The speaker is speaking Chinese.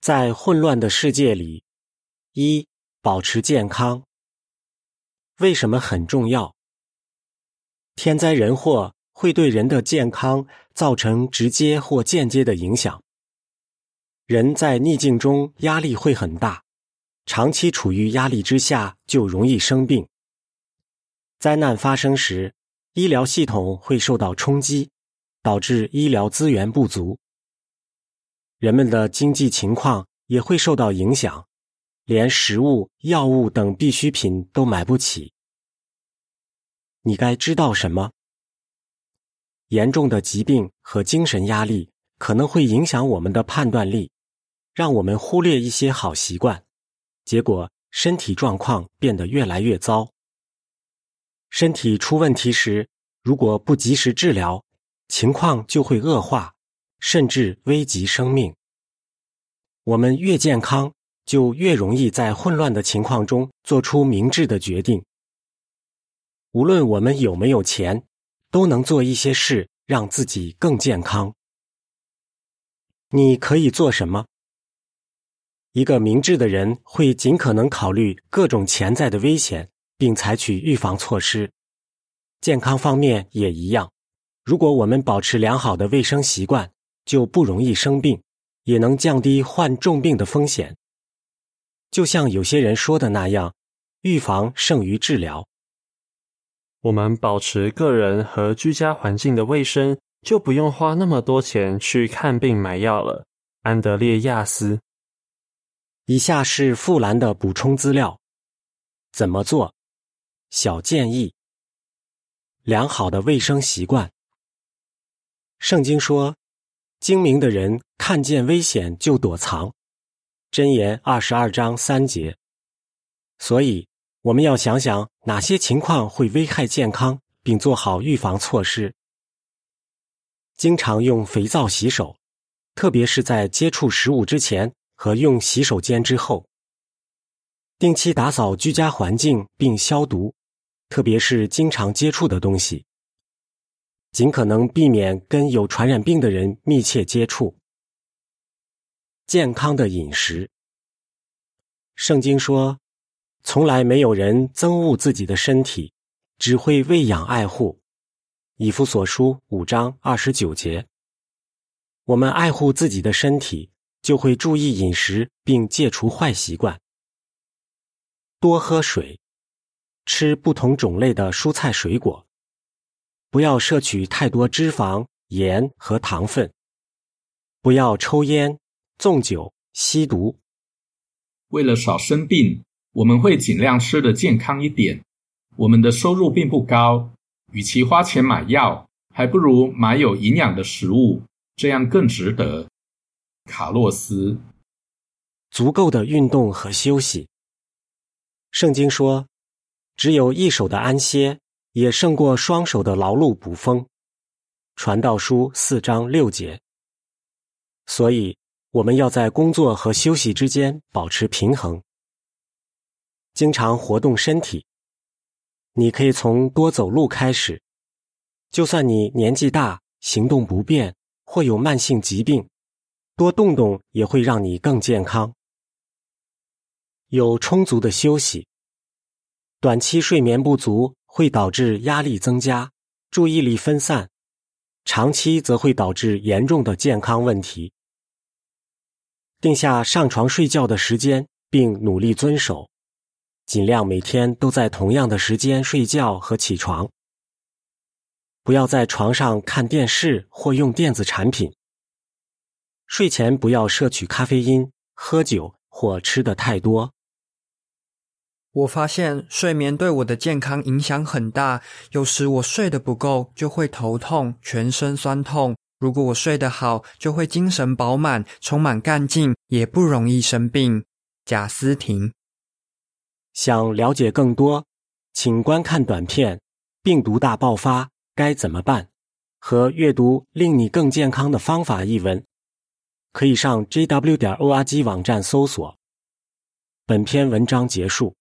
在混乱的世界里，一保持健康。为什么很重要？天灾人祸会对人的健康造成直接或间接的影响。人在逆境中压力会很大，长期处于压力之下就容易生病。灾难发生时，医疗系统会受到冲击，导致医疗资源不足。人们的经济情况也会受到影响，连食物、药物等必需品都买不起。你该知道什么？严重的疾病和精神压力可能会影响我们的判断力，让我们忽略一些好习惯，结果身体状况变得越来越糟。身体出问题时，如果不及时治疗，情况就会恶化。甚至危及生命。我们越健康，就越容易在混乱的情况中做出明智的决定。无论我们有没有钱，都能做一些事让自己更健康。你可以做什么？一个明智的人会尽可能考虑各种潜在的危险，并采取预防措施。健康方面也一样。如果我们保持良好的卫生习惯，就不容易生病，也能降低患重病的风险。就像有些人说的那样，预防胜于治疗。我们保持个人和居家环境的卫生，就不用花那么多钱去看病买药了。安德烈亚斯。以下是富兰的补充资料：怎么做？小建议：良好的卫生习惯。圣经说。精明的人看见危险就躲藏，箴言二十二章三节。所以我们要想想哪些情况会危害健康，并做好预防措施。经常用肥皂洗手，特别是在接触食物之前和用洗手间之后。定期打扫居家环境并消毒，特别是经常接触的东西。尽可能避免跟有传染病的人密切接触。健康的饮食，圣经说，从来没有人憎恶自己的身体，只会喂养爱护。以弗所书五章二十九节。我们爱护自己的身体，就会注意饮食并戒除坏习惯。多喝水，吃不同种类的蔬菜水果。不要摄取太多脂肪、盐和糖分。不要抽烟、纵酒、吸毒。为了少生病，我们会尽量吃的健康一点。我们的收入并不高，与其花钱买药，还不如买有营养的食物，这样更值得。卡洛斯，足够的运动和休息。圣经说，只有一手的安歇。也胜过双手的劳碌捕风，传道书四章六节。所以我们要在工作和休息之间保持平衡，经常活动身体。你可以从多走路开始，就算你年纪大、行动不便或有慢性疾病，多动动也会让你更健康。有充足的休息，短期睡眠不足。会导致压力增加、注意力分散，长期则会导致严重的健康问题。定下上床睡觉的时间，并努力遵守，尽量每天都在同样的时间睡觉和起床。不要在床上看电视或用电子产品。睡前不要摄取咖啡因、喝酒或吃的太多。我发现睡眠对我的健康影响很大。有时我睡得不够，就会头痛、全身酸痛；如果我睡得好，就会精神饱满、充满干劲，也不容易生病。贾斯汀，想了解更多，请观看短片《病毒大爆发该怎么办》和阅读《令你更健康的方法》一文。可以上 jw 点 org 网站搜索。本篇文章结束。